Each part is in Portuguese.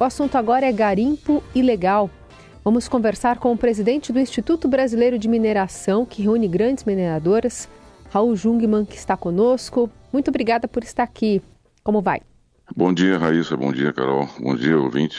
O assunto agora é garimpo ilegal. Vamos conversar com o presidente do Instituto Brasileiro de Mineração, que reúne grandes mineradoras, Raul Jungmann, que está conosco. Muito obrigada por estar aqui. Como vai? Bom dia, Raíssa. Bom dia, Carol. Bom dia, ouvinte.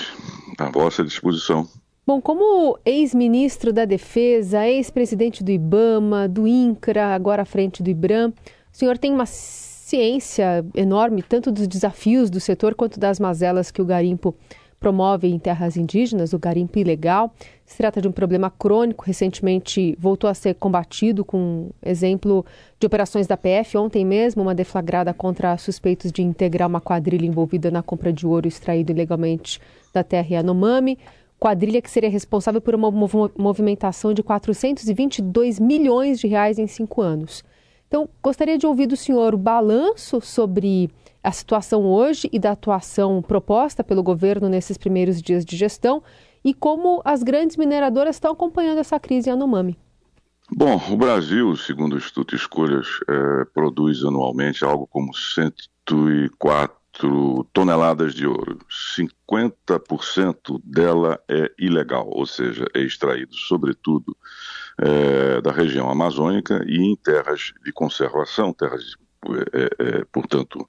À vossa disposição. Bom, como ex-ministro da Defesa, ex-presidente do IBAMA, do INCRA, agora à frente do IBRAM, o senhor tem uma ciência enorme tanto dos desafios do setor quanto das mazelas que o garimpo promove em terras indígenas, o garimpo ilegal. Se trata de um problema crônico, recentemente voltou a ser combatido com exemplo de operações da PF. Ontem mesmo, uma deflagrada contra suspeitos de integrar uma quadrilha envolvida na compra de ouro extraído ilegalmente da terra Yanomami. Quadrilha que seria responsável por uma movimentação de 422 milhões de reais em cinco anos. Então, gostaria de ouvir do senhor o balanço sobre a situação hoje e da atuação proposta pelo governo nesses primeiros dias de gestão e como as grandes mineradoras estão acompanhando essa crise em. Bom, o Brasil, segundo o Instituto Escolhas, é, produz anualmente algo como 104 toneladas de ouro. 50% dela é ilegal, ou seja, é extraído, sobretudo, é, da região amazônica e em terras de conservação, terras, é, é, portanto,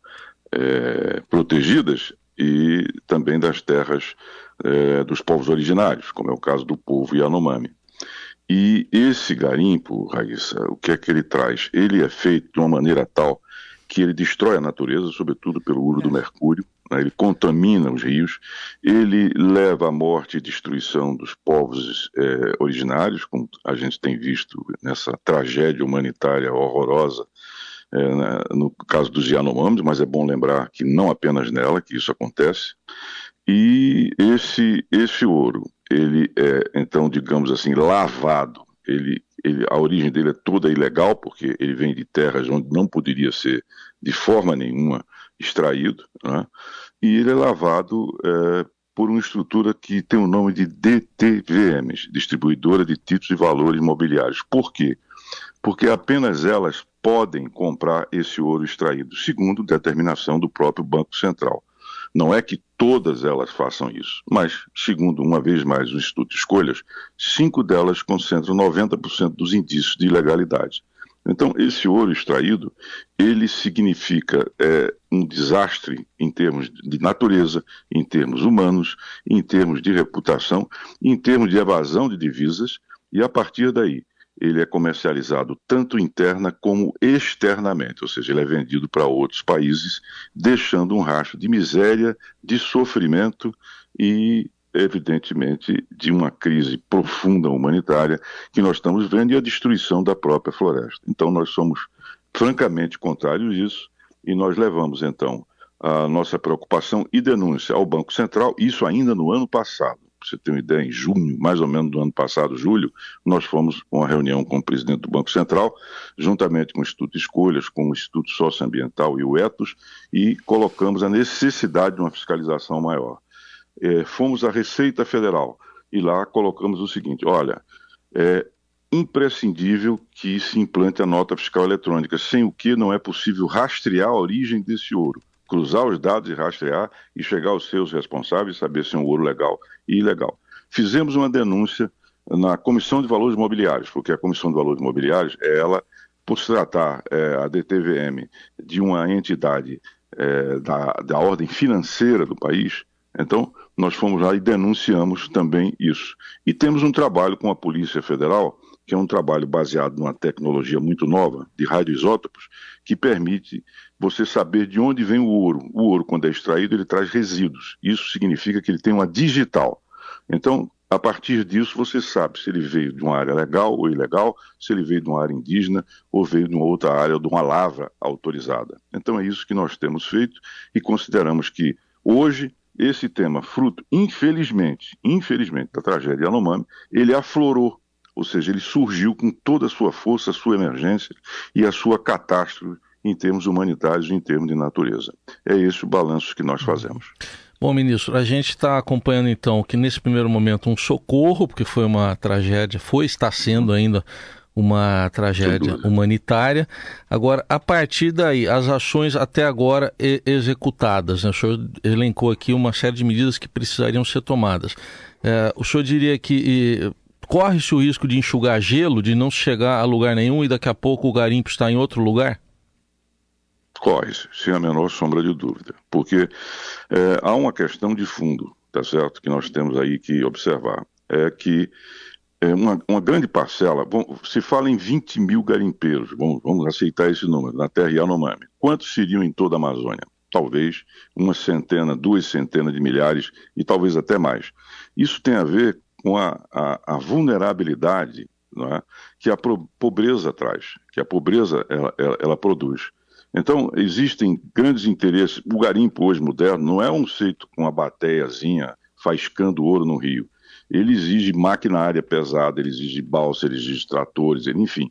é, protegidas e também das terras é, dos povos originários, como é o caso do povo Yanomami. E esse garimpo, Raíssa, o que é que ele traz? Ele é feito de uma maneira tal que ele destrói a natureza, sobretudo pelo uso do é. mercúrio, né? ele contamina os rios, ele leva à morte e destruição dos povos é, originários, como a gente tem visto nessa tragédia humanitária horrorosa, é, no caso dos Yanomamis, mas é bom lembrar que não apenas nela que isso acontece. E esse, esse ouro, ele é, então, digamos assim, lavado, ele ele, a origem dele é toda ilegal, porque ele vem de terras onde não poderia ser de forma nenhuma extraído, né? e ele é lavado é, por uma estrutura que tem o nome de DTVMs, Distribuidora de Títulos e Valores Imobiliários. Por quê? Porque apenas elas podem comprar esse ouro extraído, segundo determinação do próprio Banco Central. Não é que todas elas façam isso, mas, segundo uma vez mais o Instituto Escolhas, cinco delas concentram 90% dos indícios de ilegalidade. Então, esse ouro extraído, ele significa é, um desastre em termos de natureza, em termos humanos, em termos de reputação, em termos de evasão de divisas, e a partir daí, ele é comercializado tanto interna como externamente, ou seja, ele é vendido para outros países, deixando um rastro de miséria, de sofrimento e, evidentemente, de uma crise profunda humanitária que nós estamos vendo e a destruição da própria floresta. Então, nós somos francamente contrários a isso e nós levamos, então, a nossa preocupação e denúncia ao Banco Central, isso ainda no ano passado para você ter uma ideia, em junho, mais ou menos do ano passado, julho, nós fomos uma reunião com o presidente do Banco Central, juntamente com o Instituto Escolhas, com o Instituto Socioambiental e o ETOS, e colocamos a necessidade de uma fiscalização maior. É, fomos à Receita Federal e lá colocamos o seguinte: olha, é imprescindível que se implante a nota fiscal eletrônica, sem o que não é possível rastrear a origem desse ouro cruzar os dados e rastrear e chegar aos seus responsáveis, saber se é um ouro legal e ilegal. Fizemos uma denúncia na Comissão de Valores Imobiliários, porque a Comissão de Valores Imobiliários, é ela, por se tratar é, a DTVM de uma entidade é, da, da ordem financeira do país, então nós fomos lá e denunciamos também isso. E temos um trabalho com a Polícia Federal que é um trabalho baseado numa tecnologia muito nova de radioisótopos, que permite você saber de onde vem o ouro. O ouro, quando é extraído, ele traz resíduos. Isso significa que ele tem uma digital. Então, a partir disso, você sabe se ele veio de uma área legal ou ilegal, se ele veio de uma área indígena ou veio de uma outra área, ou de uma lavra autorizada. Então, é isso que nós temos feito e consideramos que hoje esse tema, fruto, infelizmente, infelizmente, da tragédia Yanomami, ele aflorou ou seja, ele surgiu com toda a sua força, a sua emergência e a sua catástrofe em termos humanitários e em termos de natureza. É esse o balanço que nós fazemos. Bom, ministro, a gente está acompanhando então que nesse primeiro momento um socorro, porque foi uma tragédia, foi, está sendo ainda uma tragédia humanitária. Agora, a partir daí, as ações até agora executadas, né? o senhor elencou aqui uma série de medidas que precisariam ser tomadas. É, o senhor diria que corre-se o risco de enxugar gelo, de não chegar a lugar nenhum e daqui a pouco o garimpo está em outro lugar? Corre-se, sem a menor sombra de dúvida. Porque é, há uma questão de fundo, tá certo? Que nós temos aí que observar. É que é uma, uma, grande parcela, bom, se fala em 20 mil garimpeiros, vamos, vamos aceitar esse número, na terra Yanomami. Quantos seriam em toda a Amazônia? Talvez uma centena, duas centenas de milhares e talvez até mais. Isso tem a ver com a, a, a vulnerabilidade é? que a pobreza traz, que a pobreza ela, ela, ela produz. Então, existem grandes interesses. O garimpo hoje moderno não é um feito com a bateiazinha faiscando ouro no rio ele exige maquinária pesada, ele exige balsa, ele exige tratores, enfim.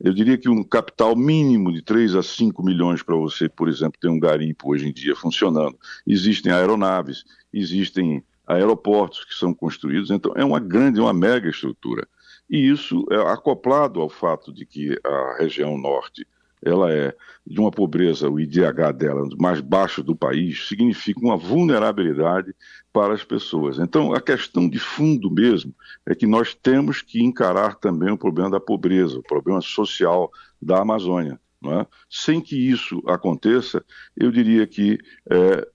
Eu diria que um capital mínimo de 3 a 5 milhões para você, por exemplo, ter um garimpo hoje em dia funcionando. Existem aeronaves, existem aeroportos que são construídos, então é uma grande, uma mega estrutura. E isso é acoplado ao fato de que a região norte ela é de uma pobreza, o IDH dela mais baixo do país, significa uma vulnerabilidade para as pessoas. Então, a questão de fundo mesmo é que nós temos que encarar também o problema da pobreza, o problema social da Amazônia. É? Sem que isso aconteça, eu diria que é,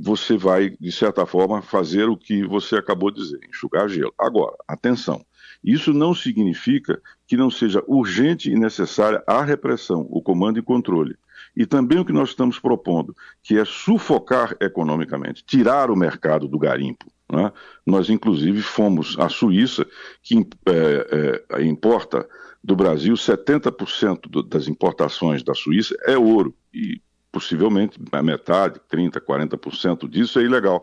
você vai, de certa forma, fazer o que você acabou de dizer, enxugar gelo. Agora, atenção, isso não significa que não seja urgente e necessária a repressão, o comando e controle. E também o que nós estamos propondo, que é sufocar economicamente, tirar o mercado do garimpo. Né? Nós, inclusive, fomos à Suíça, que é, é, importa do Brasil 70% do, das importações da Suíça é ouro. E possivelmente a metade, 30%, 40% disso é ilegal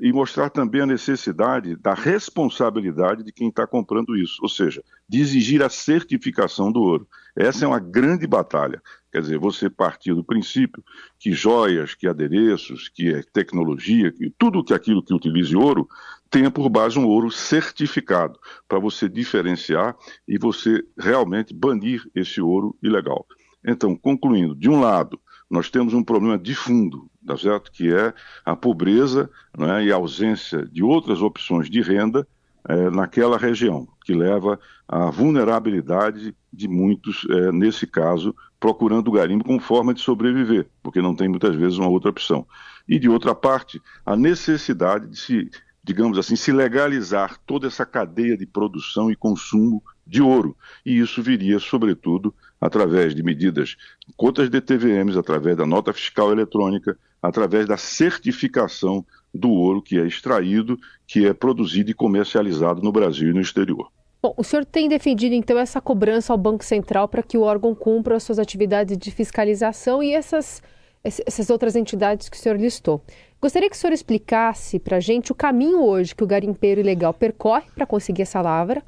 e mostrar também a necessidade da responsabilidade de quem está comprando isso, ou seja, de exigir a certificação do ouro. Essa é uma grande batalha. Quer dizer, você partir do princípio que joias, que adereços, que é tecnologia, que tudo que aquilo que utilize ouro tenha por base um ouro certificado, para você diferenciar e você realmente banir esse ouro ilegal. Então, concluindo, de um lado, nós temos um problema de fundo, tá certo? que é a pobreza né, e a ausência de outras opções de renda é, naquela região, que leva à vulnerabilidade de muitos, é, nesse caso, procurando o garimpo como forma de sobreviver, porque não tem muitas vezes uma outra opção. E, de outra parte, a necessidade de se, digamos assim, se legalizar toda essa cadeia de produção e consumo de ouro. E isso viria, sobretudo, através de medidas, contas de TVMs, através da nota fiscal eletrônica, através da certificação do ouro que é extraído, que é produzido e comercializado no Brasil e no exterior. Bom, o senhor tem defendido então essa cobrança ao Banco Central para que o órgão cumpra as suas atividades de fiscalização e essas, essas outras entidades que o senhor listou. Gostaria que o senhor explicasse para a gente o caminho hoje que o garimpeiro ilegal percorre para conseguir essa lavra,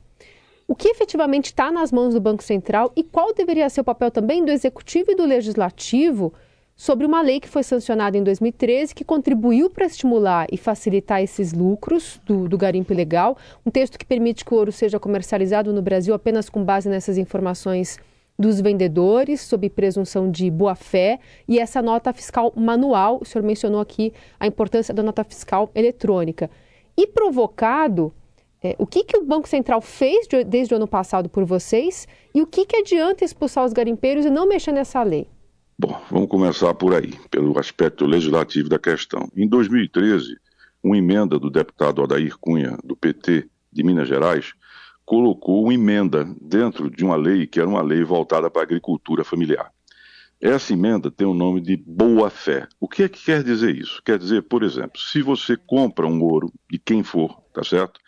o que efetivamente está nas mãos do Banco Central e qual deveria ser o papel também do Executivo e do Legislativo sobre uma lei que foi sancionada em 2013 que contribuiu para estimular e facilitar esses lucros do, do garimpo ilegal. Um texto que permite que o ouro seja comercializado no Brasil apenas com base nessas informações dos vendedores, sob presunção de boa-fé, e essa nota fiscal manual. O senhor mencionou aqui a importância da nota fiscal eletrônica. E provocado é, o que, que o Banco Central fez de, desde o ano passado por vocês e o que, que adianta expulsar os garimpeiros e não mexer nessa lei? Bom, vamos começar por aí, pelo aspecto legislativo da questão. Em 2013, uma emenda do deputado Adair Cunha, do PT de Minas Gerais, colocou uma emenda dentro de uma lei que era uma lei voltada para a agricultura familiar. Essa emenda tem o nome de boa-fé. O que é que quer dizer isso? Quer dizer, por exemplo, se você compra um ouro de quem for, tá certo?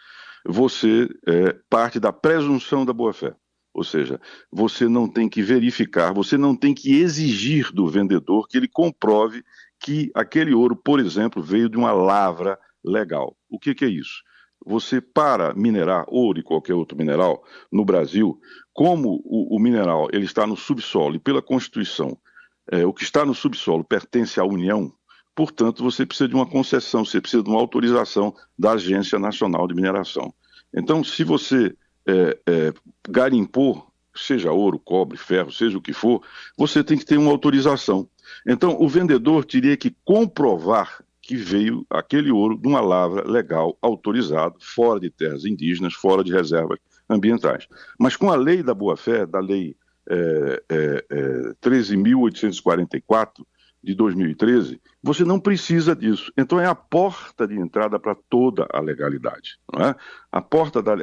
você é, parte da presunção da boa-fé. Ou seja, você não tem que verificar, você não tem que exigir do vendedor que ele comprove que aquele ouro, por exemplo, veio de uma lavra legal. O que, que é isso? Você, para minerar ouro e qualquer outro mineral no Brasil, como o, o mineral ele está no subsolo e pela Constituição, é, o que está no subsolo pertence à União, Portanto, você precisa de uma concessão, você precisa de uma autorização da Agência Nacional de Mineração. Então, se você é, é, garimpou seja ouro, cobre, ferro, seja o que for, você tem que ter uma autorização. Então, o vendedor teria que comprovar que veio aquele ouro de uma lavra legal, autorizado, fora de terras indígenas, fora de reservas ambientais. Mas com a lei da boa-fé, da lei é, é, é, 13.844 de 2013, você não precisa disso. Então é a porta de entrada para toda a legalidade, é? A porta da,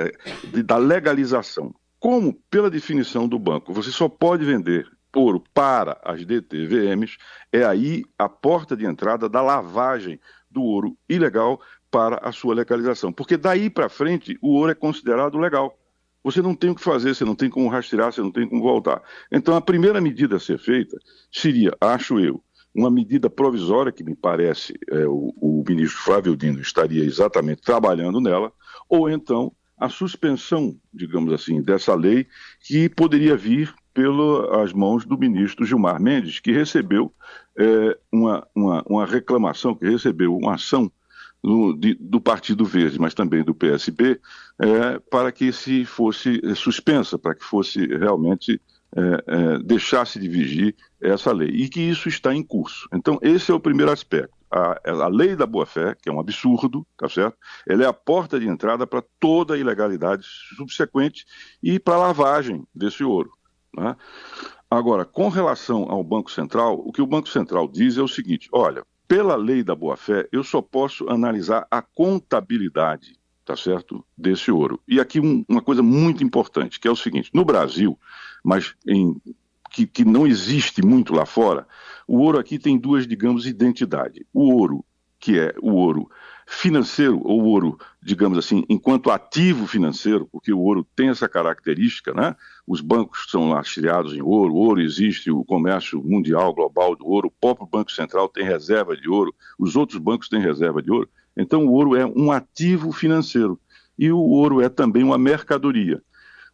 da legalização. Como, pela definição do banco, você só pode vender ouro para as DTVMs, é aí a porta de entrada da lavagem do ouro ilegal para a sua legalização. Porque daí para frente o ouro é considerado legal. Você não tem o que fazer, você não tem como rastrear, você não tem como voltar. Então a primeira medida a ser feita seria, acho eu, uma medida provisória que me parece é, o, o ministro Flávio Dino estaria exatamente trabalhando nela, ou então a suspensão, digamos assim, dessa lei que poderia vir pelas mãos do ministro Gilmar Mendes, que recebeu é, uma, uma, uma, reclamação, que recebeu uma ação do, de, do Partido Verde, mas também do PSB, é, para que se fosse suspensa, para que fosse realmente é, é, deixasse de vigir essa lei, e que isso está em curso. Então, esse é o primeiro aspecto. A, a lei da boa-fé, que é um absurdo, tá certo? Ela é a porta de entrada para toda a ilegalidade subsequente e para a lavagem desse ouro. Né? Agora, com relação ao Banco Central, o que o Banco Central diz é o seguinte: olha, pela lei da boa-fé, eu só posso analisar a contabilidade, tá certo, desse ouro. E aqui um, uma coisa muito importante, que é o seguinte: no Brasil, mas em, que, que não existe muito lá fora, o ouro aqui tem duas, digamos, identidades. O ouro, que é o ouro financeiro, ou ouro, digamos assim, enquanto ativo financeiro, porque o ouro tem essa característica, né? Os bancos são lastreados em ouro, o ouro existe, o comércio mundial, global do ouro, o próprio Banco Central tem reserva de ouro, os outros bancos têm reserva de ouro. Então, o ouro é um ativo financeiro e o ouro é também uma mercadoria.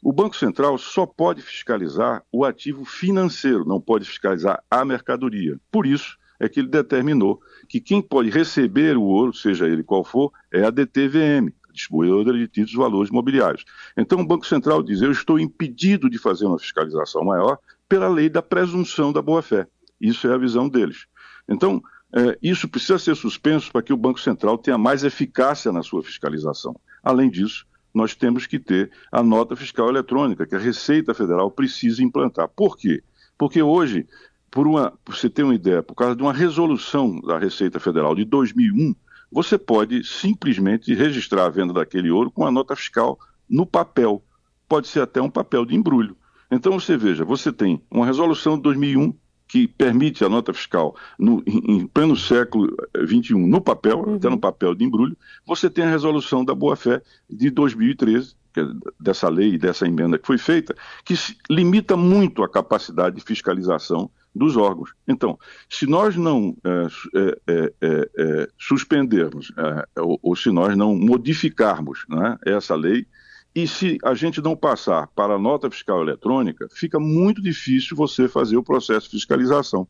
O Banco Central só pode fiscalizar o ativo financeiro, não pode fiscalizar a mercadoria. Por isso é que ele determinou que quem pode receber o ouro, seja ele qual for, é a DTVM, distribuidora de títulos valores imobiliários. Então o Banco Central diz: eu estou impedido de fazer uma fiscalização maior pela lei da presunção da boa-fé. Isso é a visão deles. Então, é, isso precisa ser suspenso para que o Banco Central tenha mais eficácia na sua fiscalização. Além disso, nós temos que ter a nota fiscal eletrônica, que a Receita Federal precisa implantar. Por quê? Porque hoje por uma, você ter uma ideia, por causa de uma resolução da Receita Federal de 2001, você pode simplesmente registrar a venda daquele ouro com a nota fiscal no papel. Pode ser até um papel de embrulho. Então você veja, você tem uma resolução de 2001 que permite a nota fiscal no, em, em pleno século XXI no papel, uhum. até no papel de embrulho. Você tem a resolução da boa-fé de 2013, é dessa lei e dessa emenda que foi feita, que limita muito a capacidade de fiscalização dos órgãos. Então, se nós não é, é, suspendermos, ou, ou, se nós não modificarmos né, essa lei, e se a gente não passar para a nota fiscal eletrônica, fica muito difícil você fazer o processo de fiscalização.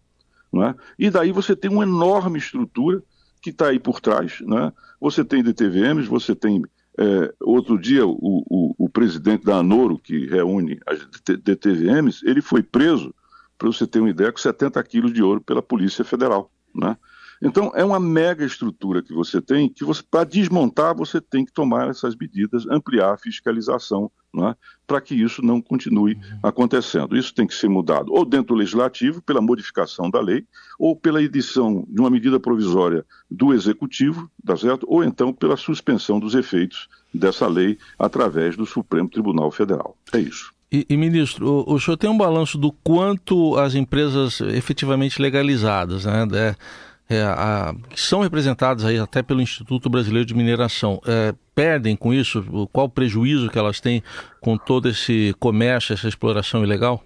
Né? E daí você tem uma enorme estrutura que está aí por trás. Né? Você tem DTVMs, você tem. É, outro dia, o, o, o, presidente da ANORO, que reúne as DTVMs, ele foi preso para você ter uma ideia, com 70 quilos de ouro pela Polícia Federal. Né? Então, é uma mega estrutura que você tem, que você, para desmontar, você tem que tomar essas medidas, ampliar a fiscalização, né, para que isso não continue uhum. acontecendo. Isso tem que ser mudado ou dentro do legislativo, pela modificação da lei, ou pela edição de uma medida provisória do executivo, tá certo? ou então pela suspensão dos efeitos dessa lei através do Supremo Tribunal Federal. É isso. E, e, ministro, o, o senhor tem um balanço do quanto as empresas efetivamente legalizadas, né, é, é, a, que são representadas aí até pelo Instituto Brasileiro de Mineração, é, perdem com isso? Qual o prejuízo que elas têm com todo esse comércio, essa exploração ilegal?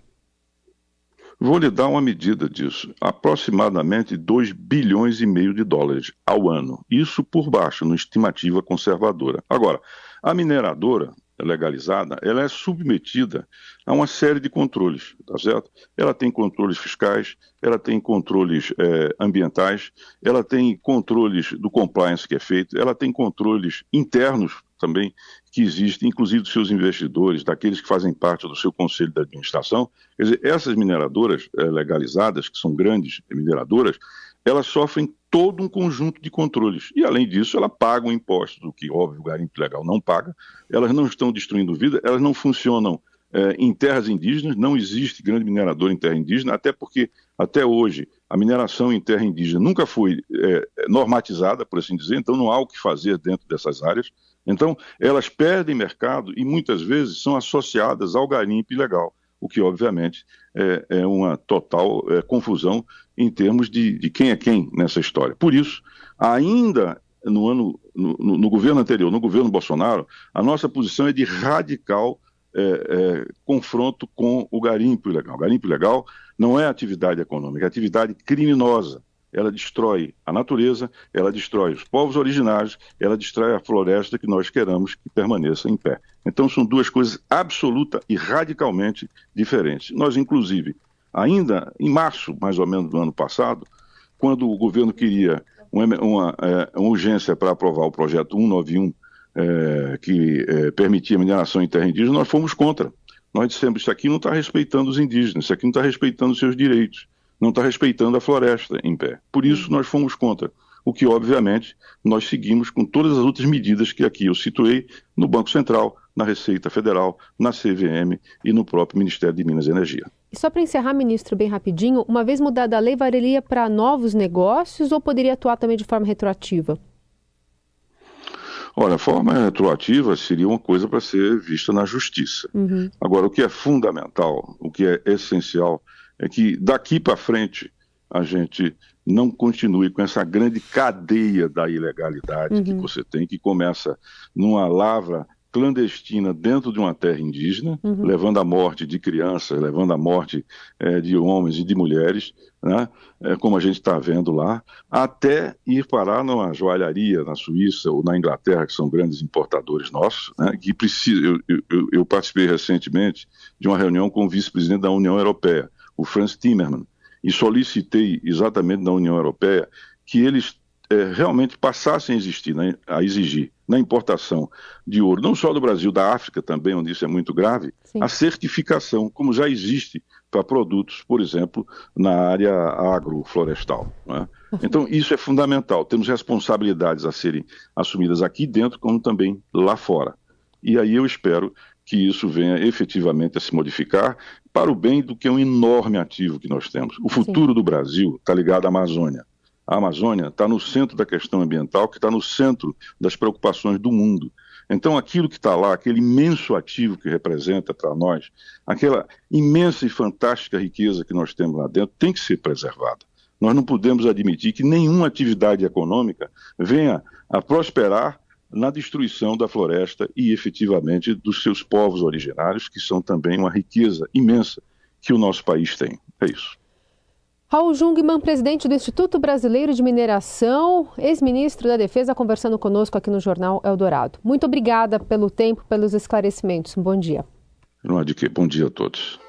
Vou lhe dar uma medida disso. Aproximadamente 2 bilhões e meio de dólares ao ano. Isso por baixo, numa estimativa conservadora. Agora, a mineradora, legalizada, ela é submetida a uma série de controles, tá certo? Ela tem controles fiscais, ela tem controles é, ambientais, ela tem controles do compliance que é feito, ela tem controles internos também que existe, inclusive dos seus investidores, daqueles que fazem parte do seu conselho de administração. Quer dizer, essas mineradoras eh, legalizadas, que são grandes mineradoras, elas sofrem todo um conjunto de controles. E, além disso, elas pagam impostos, o que, óbvio, o garimpo legal não paga. Elas não estão destruindo vida, elas não funcionam é, em terras indígenas, não existe grande minerador em terra indígena, até porque, até hoje, a mineração em terra indígena nunca foi é, normatizada, por assim dizer, então não há o que fazer dentro dessas áreas. Então, elas perdem mercado e muitas vezes são associadas ao garimpo ilegal o que obviamente é, é uma total é, confusão em termos de, de, quem é quem nessa história. Por isso, ainda no ano no, no, governo anterior, no governo Bolsonaro, a nossa posição é de radical é, é, confronto com o garimpo ilegal. O garimpo ilegal não é atividade econômica, é atividade criminosa ela destrói a natureza, ela destrói os povos originários, ela destrói a floresta que nós queremos que permaneça em pé. Então são duas coisas absoluta e radicalmente diferentes. Nós, inclusive, ainda em março, mais ou menos do ano passado, quando o governo queria uma, uma, é, uma urgência para aprovar o projeto 191, é, que é, permitia mineração em terra indígena, nós fomos contra. Nós dissemos, isso aqui não está respeitando os indígenas, isso aqui não está respeitando os seus direitos não está respeitando a floresta em pé. Por isso, nós fomos contra. O que, obviamente, nós seguimos com todas as outras medidas que aqui eu situei no Banco Central, na Receita Federal, na CVM e no próprio Ministério de Minas e Energia. E só para encerrar, ministro, bem rapidinho, uma vez mudada a lei, valeria para novos negócios ou poderia atuar também de forma retroativa? Olha, a forma retroativa seria uma coisa para ser vista na justiça. Uhum. Agora, o que é fundamental, o que é essencial, é que daqui para frente a gente não continue com essa grande cadeia da ilegalidade uhum. que você tem, que começa numa lavra clandestina dentro de uma terra indígena, uhum. levando à morte de crianças, levando à morte é, de homens e de mulheres, né, é, como a gente está vendo lá, até ir parar numa joalharia na Suíça ou na Inglaterra, que são grandes importadores nossos, né, que precisa. Eu, eu, eu participei recentemente de uma reunião com o vice-presidente da União Europeia o Franz Timmermans, e solicitei exatamente na União Europeia que eles realmente passassem a, existir, né, a exigir na importação de ouro, não só do Brasil, da África também, onde isso é muito grave, Sim. a certificação, como já existe para produtos, por exemplo, na área agroflorestal. Né? Então, isso é fundamental. Temos responsabilidades a serem assumidas aqui dentro, como também lá fora. E aí eu espero que isso venha efetivamente a se modificar para o bem do que é um enorme ativo que nós temos. O futuro Sim. do Brasil está ligado à Amazônia. A Amazônia está no centro da questão ambiental, que está no centro das preocupações do mundo. Então, aquilo que está lá, aquele imenso ativo que representa para nós, aquela imensa e fantástica riqueza que nós temos lá dentro, tem que ser preservada. Nós não podemos admitir que nenhuma atividade econômica venha a prosperar na destruição da floresta e efetivamente dos seus povos originários, que são também uma riqueza imensa que o nosso país tem. É isso. Raul Jungmann, presidente do Instituto Brasileiro de Mineração, ex-ministro da Defesa, conversando conosco aqui no Jornal Eldorado. Muito obrigada pelo tempo, pelos esclarecimentos. Bom dia. Não há de quê. Bom dia a todos.